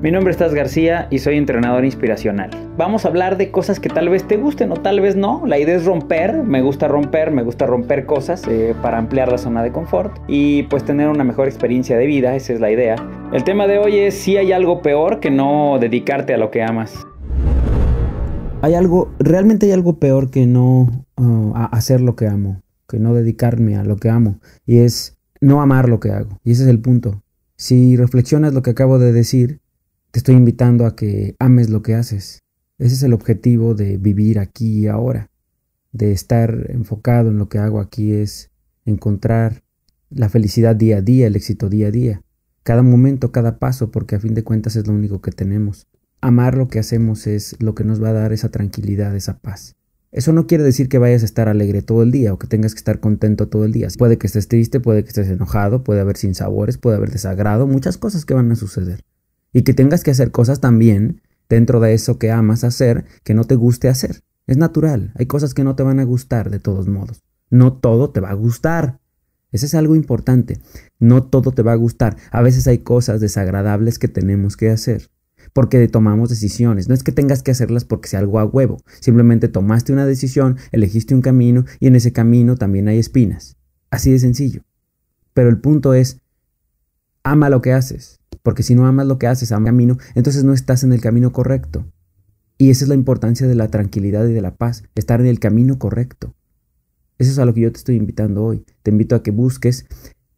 Mi nombre es Taz García y soy entrenador inspiracional. Vamos a hablar de cosas que tal vez te gusten o tal vez no. La idea es romper, me gusta romper, me gusta romper cosas eh, para ampliar la zona de confort y pues tener una mejor experiencia de vida, esa es la idea. El tema de hoy es si hay algo peor que no dedicarte a lo que amas. Hay algo, realmente hay algo peor que no uh, hacer lo que amo, que no dedicarme a lo que amo y es no amar lo que hago. Y ese es el punto. Si reflexionas lo que acabo de decir, te estoy invitando a que ames lo que haces. Ese es el objetivo de vivir aquí y ahora, de estar enfocado en lo que hago aquí es encontrar la felicidad día a día, el éxito día a día, cada momento, cada paso, porque a fin de cuentas es lo único que tenemos. Amar lo que hacemos es lo que nos va a dar esa tranquilidad, esa paz. Eso no quiere decir que vayas a estar alegre todo el día o que tengas que estar contento todo el día. Puede que estés triste, puede que estés enojado, puede haber sinsabores, puede haber desagrado, muchas cosas que van a suceder y que tengas que hacer cosas también dentro de eso que amas hacer que no te guste hacer. Es natural, hay cosas que no te van a gustar de todos modos. No todo te va a gustar. Eso es algo importante. No todo te va a gustar. A veces hay cosas desagradables que tenemos que hacer porque tomamos decisiones. No es que tengas que hacerlas porque sea algo a huevo. Simplemente tomaste una decisión, elegiste un camino y en ese camino también hay espinas. Así de sencillo. Pero el punto es, ama lo que haces. Porque si no amas lo que haces, amas el camino, entonces no estás en el camino correcto. Y esa es la importancia de la tranquilidad y de la paz, estar en el camino correcto. Eso es a lo que yo te estoy invitando hoy. Te invito a que busques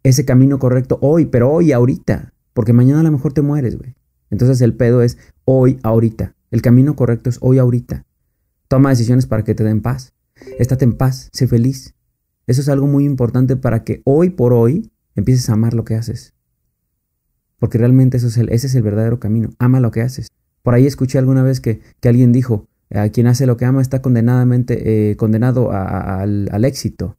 ese camino correcto hoy, pero hoy, ahorita. Porque mañana a lo mejor te mueres, güey. Entonces el pedo es hoy, ahorita. El camino correcto es hoy, ahorita. Toma decisiones para que te den paz. Estate en paz, sé feliz. Eso es algo muy importante para que hoy por hoy empieces a amar lo que haces. Porque realmente eso es el, ese es el verdadero camino. Ama lo que haces. Por ahí escuché alguna vez que, alguien dijo, a quien hace lo que ama está condenadamente, eh, condenado al, éxito,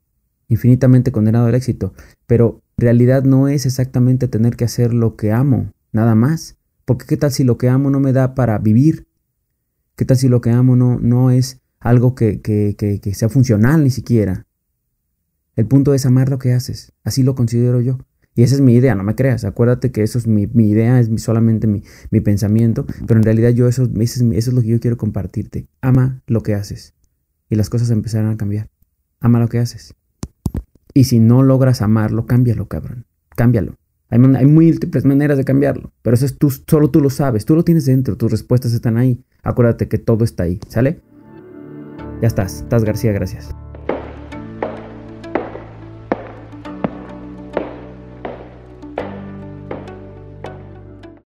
infinitamente condenado al éxito. Pero realidad no es exactamente tener que hacer lo que amo, nada más. Porque qué tal si lo que amo no me da para vivir? ¿Qué tal si lo que amo no, no es algo que, que, que, que sea funcional ni siquiera? El punto es amar lo que haces. Así lo considero yo. Y esa es mi idea, no me creas. Acuérdate que eso es mi, idea, es solamente mi, pensamiento. Pero en realidad yo eso, eso, es, lo que yo quiero compartirte. Ama lo que haces. Y las cosas empezarán a cambiar. Ama lo que haces. Y si no logras amarlo, cámbialo, cabrón. Cámbialo. Hay, hay múltiples maneras de cambiarlo. Pero eso es tú, solo tú lo sabes. Tú lo tienes dentro. Tus respuestas están ahí. Acuérdate que todo está ahí. ¿Sale? Ya estás. Estás García, gracias.